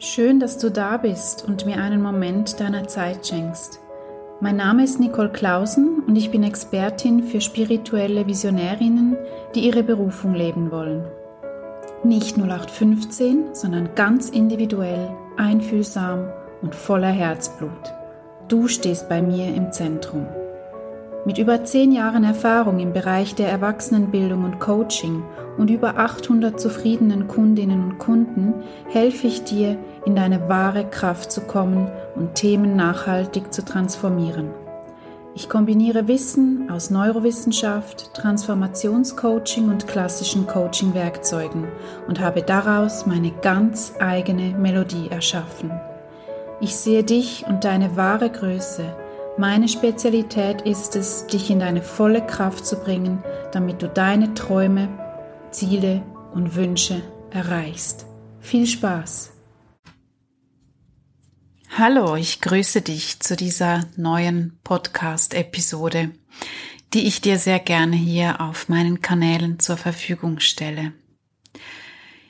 Schön, dass du da bist und mir einen Moment deiner Zeit schenkst. Mein Name ist Nicole Clausen und ich bin Expertin für spirituelle Visionärinnen, die ihre Berufung leben wollen. Nicht 0815, sondern ganz individuell, einfühlsam und voller Herzblut. Du stehst bei mir im Zentrum. Mit über zehn Jahren Erfahrung im Bereich der Erwachsenenbildung und Coaching und über 800 zufriedenen Kundinnen und Kunden helfe ich dir, in deine wahre Kraft zu kommen und Themen nachhaltig zu transformieren. Ich kombiniere Wissen aus Neurowissenschaft, Transformationscoaching und klassischen Coaching-Werkzeugen und habe daraus meine ganz eigene Melodie erschaffen. Ich sehe dich und deine wahre Größe – meine Spezialität ist es, dich in deine volle Kraft zu bringen, damit du deine Träume, Ziele und Wünsche erreichst. Viel Spaß! Hallo, ich grüße dich zu dieser neuen Podcast-Episode, die ich dir sehr gerne hier auf meinen Kanälen zur Verfügung stelle.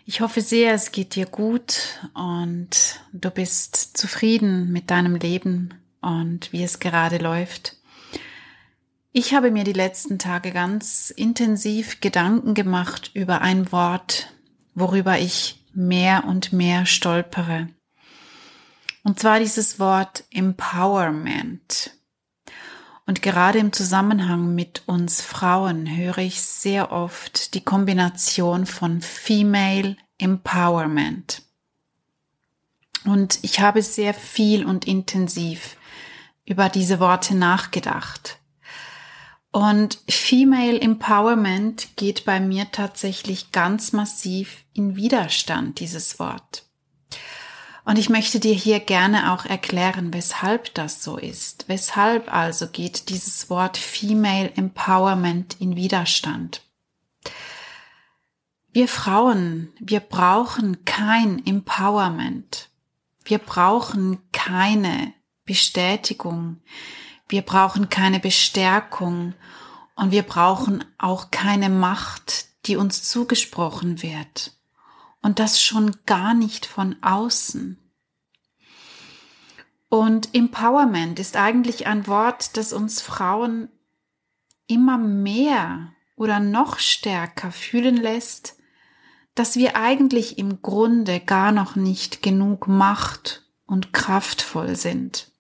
Ich hoffe sehr, es geht dir gut und du bist zufrieden mit deinem Leben und wie es gerade läuft. Ich habe mir die letzten Tage ganz intensiv Gedanken gemacht über ein Wort, worüber ich mehr und mehr stolpere. Und zwar dieses Wort Empowerment. Und gerade im Zusammenhang mit uns Frauen höre ich sehr oft die Kombination von Female Empowerment. Und ich habe sehr viel und intensiv über diese Worte nachgedacht. Und Female Empowerment geht bei mir tatsächlich ganz massiv in Widerstand, dieses Wort. Und ich möchte dir hier gerne auch erklären, weshalb das so ist. Weshalb also geht dieses Wort Female Empowerment in Widerstand? Wir Frauen, wir brauchen kein Empowerment. Wir brauchen keine Bestätigung. Wir brauchen keine Bestärkung und wir brauchen auch keine Macht, die uns zugesprochen wird. Und das schon gar nicht von außen. Und Empowerment ist eigentlich ein Wort, das uns Frauen immer mehr oder noch stärker fühlen lässt, dass wir eigentlich im Grunde gar noch nicht genug Macht und kraftvoll sind.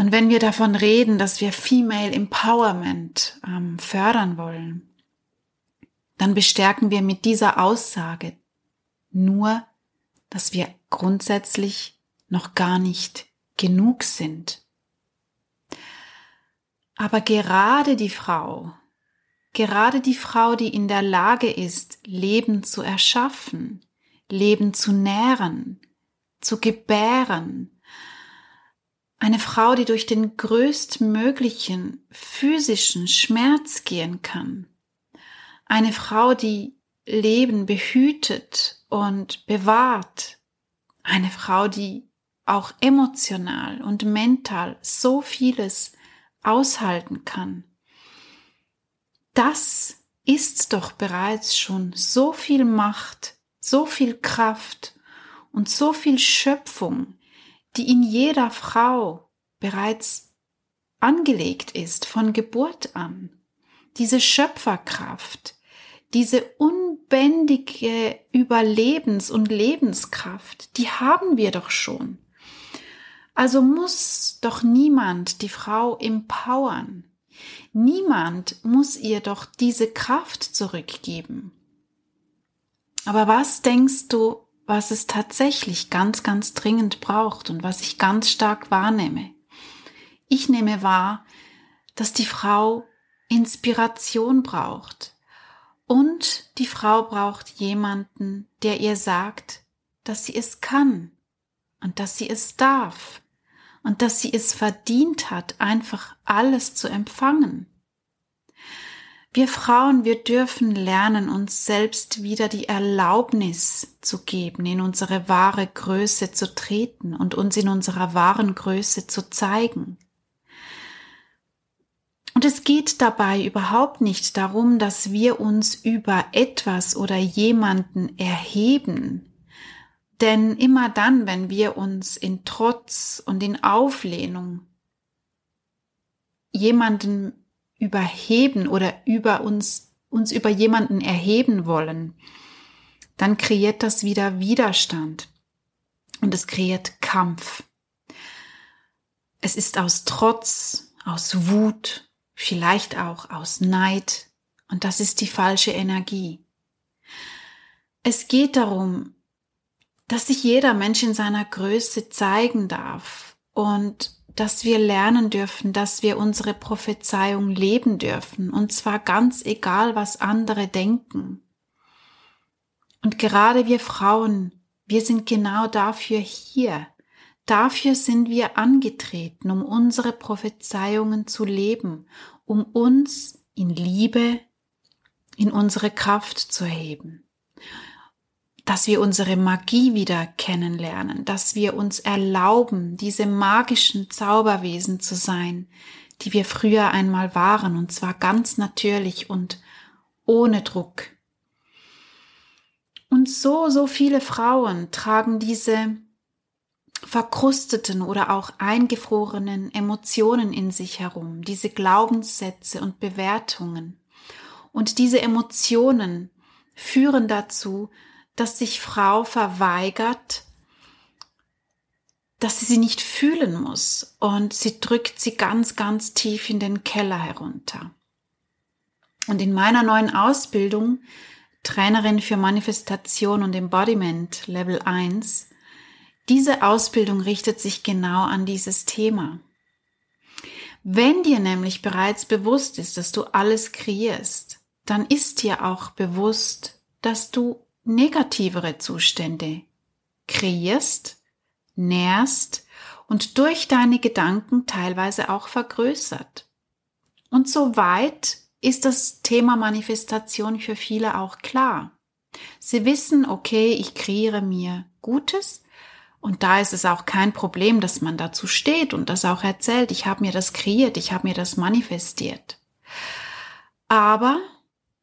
Und wenn wir davon reden, dass wir Female Empowerment ähm, fördern wollen, dann bestärken wir mit dieser Aussage nur, dass wir grundsätzlich noch gar nicht genug sind. Aber gerade die Frau, gerade die Frau, die in der Lage ist, Leben zu erschaffen, Leben zu nähren, zu gebären, eine Frau, die durch den größtmöglichen physischen Schmerz gehen kann. Eine Frau, die Leben behütet und bewahrt. Eine Frau, die auch emotional und mental so vieles aushalten kann. Das ist doch bereits schon so viel Macht, so viel Kraft und so viel Schöpfung, die in jeder Frau bereits angelegt ist von Geburt an. Diese Schöpferkraft, diese unbändige Überlebens- und Lebenskraft, die haben wir doch schon. Also muss doch niemand die Frau empowern. Niemand muss ihr doch diese Kraft zurückgeben. Aber was denkst du, was es tatsächlich ganz, ganz dringend braucht und was ich ganz stark wahrnehme. Ich nehme wahr, dass die Frau Inspiration braucht und die Frau braucht jemanden, der ihr sagt, dass sie es kann und dass sie es darf und dass sie es verdient hat, einfach alles zu empfangen. Wir Frauen, wir dürfen lernen, uns selbst wieder die Erlaubnis zu geben, in unsere wahre Größe zu treten und uns in unserer wahren Größe zu zeigen. Und es geht dabei überhaupt nicht darum, dass wir uns über etwas oder jemanden erheben, Denn immer dann, wenn wir uns in Trotz und in Auflehnung jemanden überheben oder über uns, uns über jemanden erheben wollen, dann kreiert das wieder Widerstand und es kreiert Kampf. Es ist aus Trotz, aus Wut, vielleicht auch aus Neid und das ist die falsche Energie. Es geht darum, dass sich jeder Mensch in seiner Größe zeigen darf und dass wir lernen dürfen, dass wir unsere Prophezeiung leben dürfen, und zwar ganz egal, was andere denken. Und gerade wir Frauen, wir sind genau dafür hier. Dafür sind wir angetreten, um unsere Prophezeiungen zu leben, um uns in Liebe, in unsere Kraft zu erheben dass wir unsere Magie wieder kennenlernen, dass wir uns erlauben, diese magischen Zauberwesen zu sein, die wir früher einmal waren, und zwar ganz natürlich und ohne Druck. Und so, so viele Frauen tragen diese verkrusteten oder auch eingefrorenen Emotionen in sich herum, diese Glaubenssätze und Bewertungen. Und diese Emotionen führen dazu, dass sich Frau verweigert, dass sie sie nicht fühlen muss und sie drückt sie ganz, ganz tief in den Keller herunter. Und in meiner neuen Ausbildung, Trainerin für Manifestation und Embodiment Level 1, diese Ausbildung richtet sich genau an dieses Thema. Wenn dir nämlich bereits bewusst ist, dass du alles kreierst, dann ist dir auch bewusst, dass du negativere Zustände kreierst, nährst und durch deine Gedanken teilweise auch vergrößert. Und soweit ist das Thema Manifestation für viele auch klar. Sie wissen, okay, ich kreiere mir Gutes und da ist es auch kein Problem, dass man dazu steht und das auch erzählt, ich habe mir das kreiert, ich habe mir das manifestiert. Aber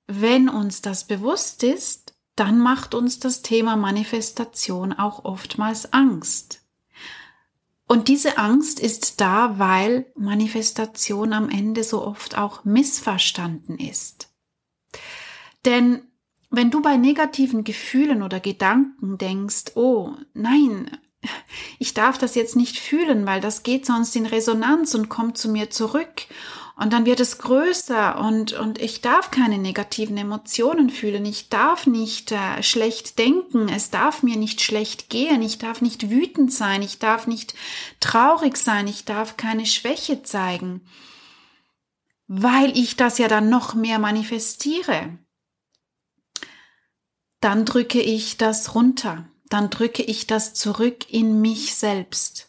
wenn uns das bewusst ist, dann macht uns das Thema Manifestation auch oftmals Angst. Und diese Angst ist da, weil Manifestation am Ende so oft auch missverstanden ist. Denn wenn du bei negativen Gefühlen oder Gedanken denkst, oh nein, ich darf das jetzt nicht fühlen, weil das geht sonst in Resonanz und kommt zu mir zurück und dann wird es größer und, und ich darf keine negativen Emotionen fühlen. Ich darf nicht äh, schlecht denken. Es darf mir nicht schlecht gehen. Ich darf nicht wütend sein. Ich darf nicht traurig sein. Ich darf keine Schwäche zeigen. Weil ich das ja dann noch mehr manifestiere. Dann drücke ich das runter. Dann drücke ich das zurück in mich selbst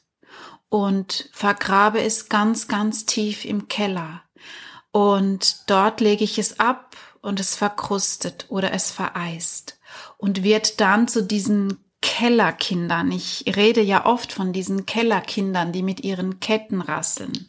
und vergrabe es ganz, ganz tief im Keller. Und dort lege ich es ab und es verkrustet oder es vereist und wird dann zu diesen Kellerkindern. Ich rede ja oft von diesen Kellerkindern, die mit ihren Ketten rasseln.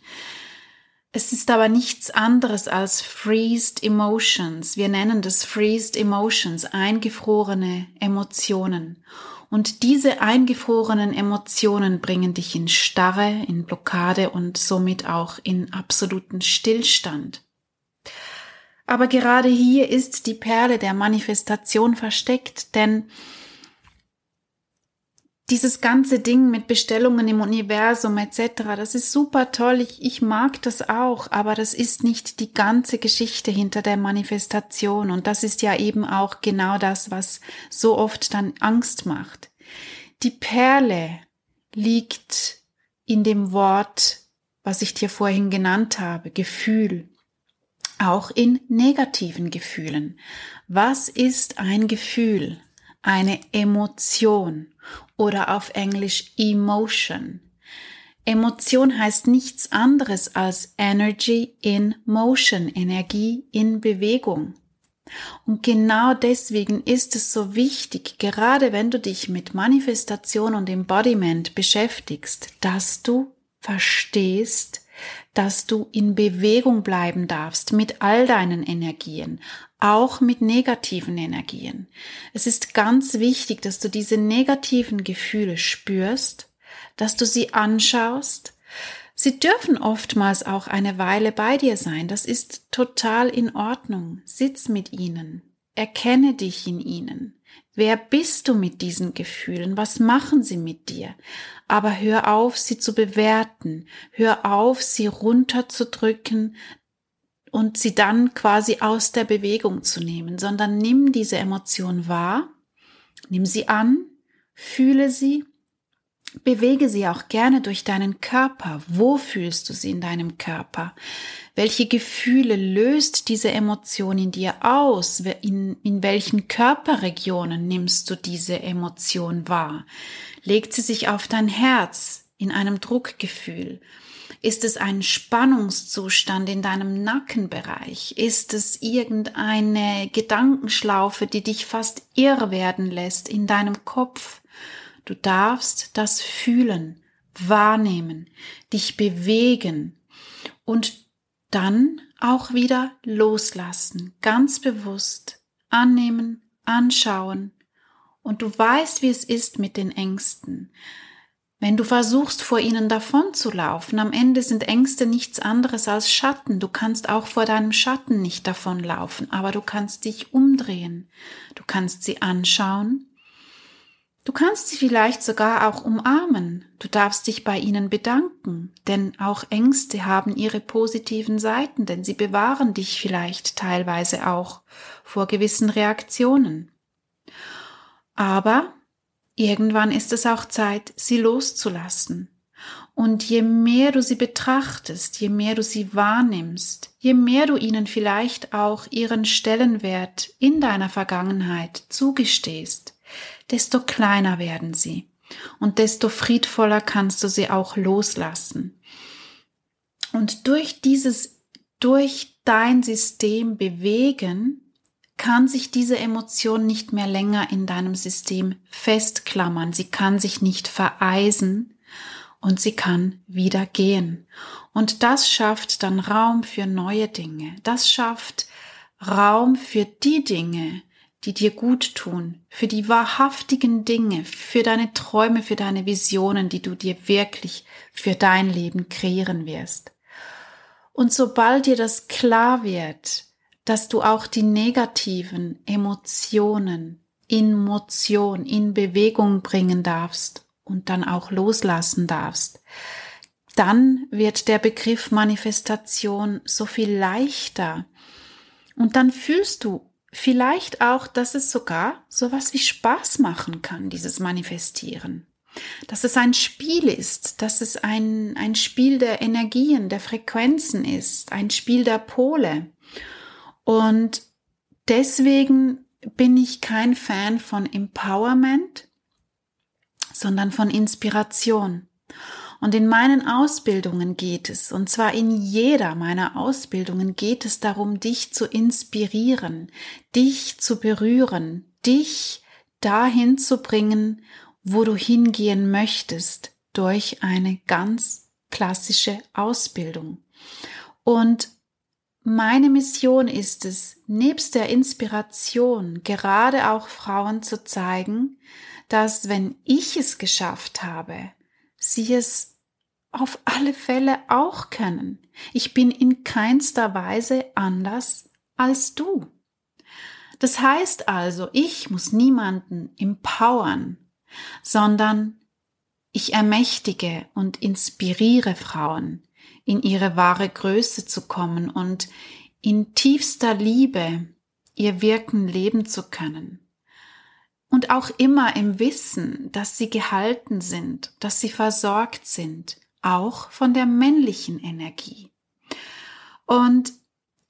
Es ist aber nichts anderes als freezed emotions. Wir nennen das freezed emotions, eingefrorene Emotionen. Und diese eingefrorenen Emotionen bringen dich in Starre, in Blockade und somit auch in absoluten Stillstand. Aber gerade hier ist die Perle der Manifestation versteckt, denn dieses ganze Ding mit Bestellungen im Universum etc., das ist super toll, ich, ich mag das auch, aber das ist nicht die ganze Geschichte hinter der Manifestation und das ist ja eben auch genau das, was so oft dann Angst macht. Die Perle liegt in dem Wort, was ich dir vorhin genannt habe, Gefühl, auch in negativen Gefühlen. Was ist ein Gefühl? Eine Emotion oder auf Englisch Emotion. Emotion heißt nichts anderes als Energy in Motion, Energie in Bewegung. Und genau deswegen ist es so wichtig, gerade wenn du dich mit Manifestation und Embodiment beschäftigst, dass du verstehst, dass du in Bewegung bleiben darfst mit all deinen Energien, auch mit negativen Energien. Es ist ganz wichtig, dass du diese negativen Gefühle spürst, dass du sie anschaust. Sie dürfen oftmals auch eine Weile bei dir sein. Das ist total in Ordnung. Sitz mit ihnen. Erkenne dich in ihnen. Wer bist du mit diesen Gefühlen? Was machen sie mit dir? Aber hör auf, sie zu bewerten. Hör auf, sie runterzudrücken und sie dann quasi aus der Bewegung zu nehmen, sondern nimm diese Emotion wahr, nimm sie an, fühle sie Bewege sie auch gerne durch deinen Körper. Wo fühlst du sie in deinem Körper? Welche Gefühle löst diese Emotion in dir aus? In, in welchen Körperregionen nimmst du diese Emotion wahr? Legt sie sich auf dein Herz in einem Druckgefühl? Ist es ein Spannungszustand in deinem Nackenbereich? Ist es irgendeine Gedankenschlaufe, die dich fast irr werden lässt in deinem Kopf? Du darfst das fühlen, wahrnehmen, dich bewegen und dann auch wieder loslassen, ganz bewusst annehmen, anschauen. Und du weißt, wie es ist mit den Ängsten. Wenn du versuchst, vor ihnen davonzulaufen, am Ende sind Ängste nichts anderes als Schatten. Du kannst auch vor deinem Schatten nicht davonlaufen, aber du kannst dich umdrehen. Du kannst sie anschauen Du kannst sie vielleicht sogar auch umarmen. Du darfst dich bei ihnen bedanken, denn auch Ängste haben ihre positiven Seiten, denn sie bewahren dich vielleicht teilweise auch vor gewissen Reaktionen. Aber irgendwann ist es auch Zeit, sie loszulassen. Und je mehr du sie betrachtest, je mehr du sie wahrnimmst, je mehr du ihnen vielleicht auch ihren Stellenwert in deiner Vergangenheit zugestehst, desto kleiner werden sie und desto friedvoller kannst du sie auch loslassen. Und durch dieses, durch dein System bewegen, kann sich diese Emotion nicht mehr länger in deinem System festklammern. Sie kann sich nicht vereisen und sie kann wieder gehen. Und das schafft dann Raum für neue Dinge. Das schafft Raum für die Dinge, die dir gut tun, für die wahrhaftigen Dinge, für deine Träume, für deine Visionen, die du dir wirklich für dein Leben kreieren wirst. Und sobald dir das klar wird, dass du auch die negativen Emotionen in Motion, in Bewegung bringen darfst und dann auch loslassen darfst, dann wird der Begriff Manifestation so viel leichter. Und dann fühlst du Vielleicht auch, dass es sogar sowas wie Spaß machen kann, dieses Manifestieren. Dass es ein Spiel ist, dass es ein, ein Spiel der Energien, der Frequenzen ist, ein Spiel der Pole. Und deswegen bin ich kein Fan von Empowerment, sondern von Inspiration. Und in meinen Ausbildungen geht es, und zwar in jeder meiner Ausbildungen geht es darum, dich zu inspirieren, dich zu berühren, dich dahin zu bringen, wo du hingehen möchtest, durch eine ganz klassische Ausbildung. Und meine Mission ist es, nebst der Inspiration gerade auch Frauen zu zeigen, dass wenn ich es geschafft habe, sie es auf alle Fälle auch können. Ich bin in keinster Weise anders als du. Das heißt also, ich muss niemanden empowern, sondern ich ermächtige und inspiriere Frauen, in ihre wahre Größe zu kommen und in tiefster Liebe ihr Wirken leben zu können. Und auch immer im Wissen, dass sie gehalten sind, dass sie versorgt sind, auch von der männlichen Energie. Und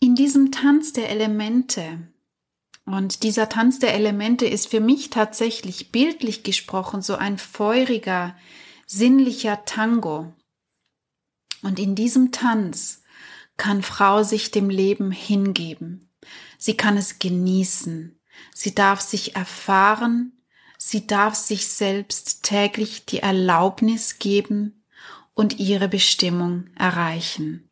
in diesem Tanz der Elemente, und dieser Tanz der Elemente ist für mich tatsächlich bildlich gesprochen so ein feuriger, sinnlicher Tango. Und in diesem Tanz kann Frau sich dem Leben hingeben. Sie kann es genießen. Sie darf sich erfahren, sie darf sich selbst täglich die Erlaubnis geben und ihre Bestimmung erreichen.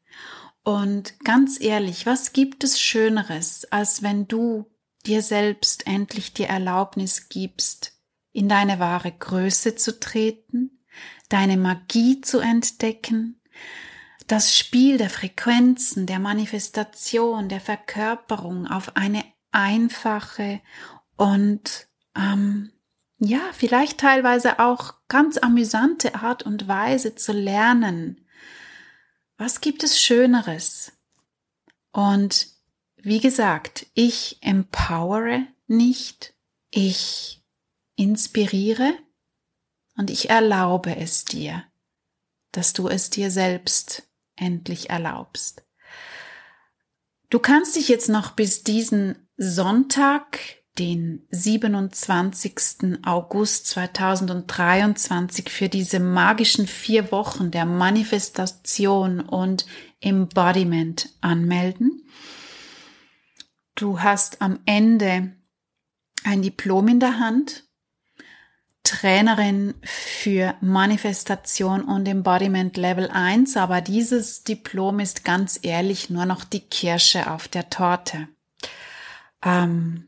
Und ganz ehrlich, was gibt es Schöneres, als wenn du dir selbst endlich die Erlaubnis gibst, in deine wahre Größe zu treten, deine Magie zu entdecken, das Spiel der Frequenzen, der Manifestation, der Verkörperung auf eine einfache und ähm, ja, vielleicht teilweise auch ganz amüsante Art und Weise zu lernen. Was gibt es Schöneres? Und wie gesagt, ich empowere nicht, ich inspiriere und ich erlaube es dir, dass du es dir selbst endlich erlaubst. Du kannst dich jetzt noch bis diesen Sonntag, den 27. August 2023, für diese magischen vier Wochen der Manifestation und Embodiment anmelden. Du hast am Ende ein Diplom in der Hand Trainerin für Manifestation und Embodiment Level 1, aber dieses Diplom ist ganz ehrlich nur noch die Kirsche auf der Torte. Ähm,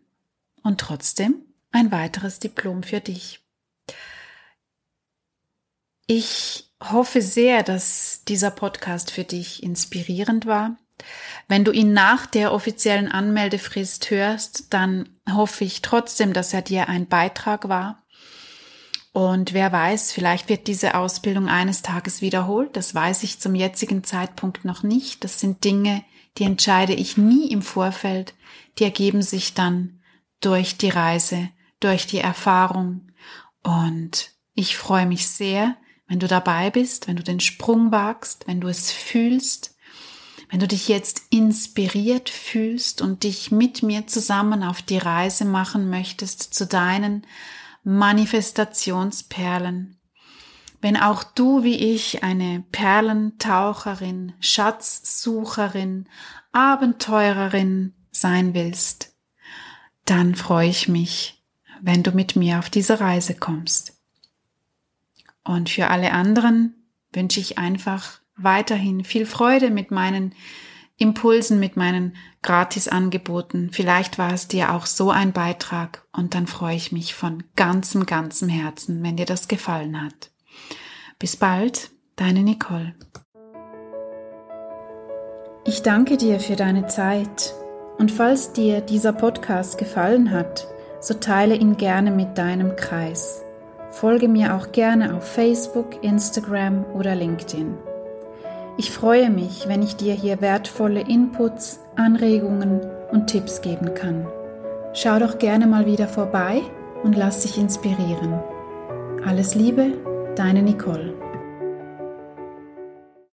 und trotzdem ein weiteres Diplom für dich. Ich hoffe sehr, dass dieser Podcast für dich inspirierend war. Wenn du ihn nach der offiziellen Anmeldefrist hörst, dann hoffe ich trotzdem, dass er dir ein Beitrag war und wer weiß, vielleicht wird diese Ausbildung eines Tages wiederholt. Das weiß ich zum jetzigen Zeitpunkt noch nicht. Das sind Dinge, die entscheide ich nie im Vorfeld. Die ergeben sich dann durch die Reise, durch die Erfahrung. Und ich freue mich sehr, wenn du dabei bist, wenn du den Sprung wagst, wenn du es fühlst, wenn du dich jetzt inspiriert fühlst und dich mit mir zusammen auf die Reise machen möchtest zu deinen Manifestationsperlen. Wenn auch du wie ich eine Perlentaucherin, Schatzsucherin, Abenteurerin sein willst, dann freue ich mich, wenn du mit mir auf diese Reise kommst. Und für alle anderen wünsche ich einfach weiterhin viel Freude mit meinen Impulsen, mit meinen Gratisangeboten. Vielleicht war es dir auch so ein Beitrag und dann freue ich mich von ganzem, ganzem Herzen, wenn dir das gefallen hat. Bis bald, deine Nicole. Ich danke dir für deine Zeit und falls dir dieser Podcast gefallen hat, so teile ihn gerne mit deinem Kreis. Folge mir auch gerne auf Facebook, Instagram oder LinkedIn. Ich freue mich, wenn ich dir hier wertvolle Inputs, Anregungen und Tipps geben kann. Schau doch gerne mal wieder vorbei und lass dich inspirieren. Alles Liebe, deine Nicole.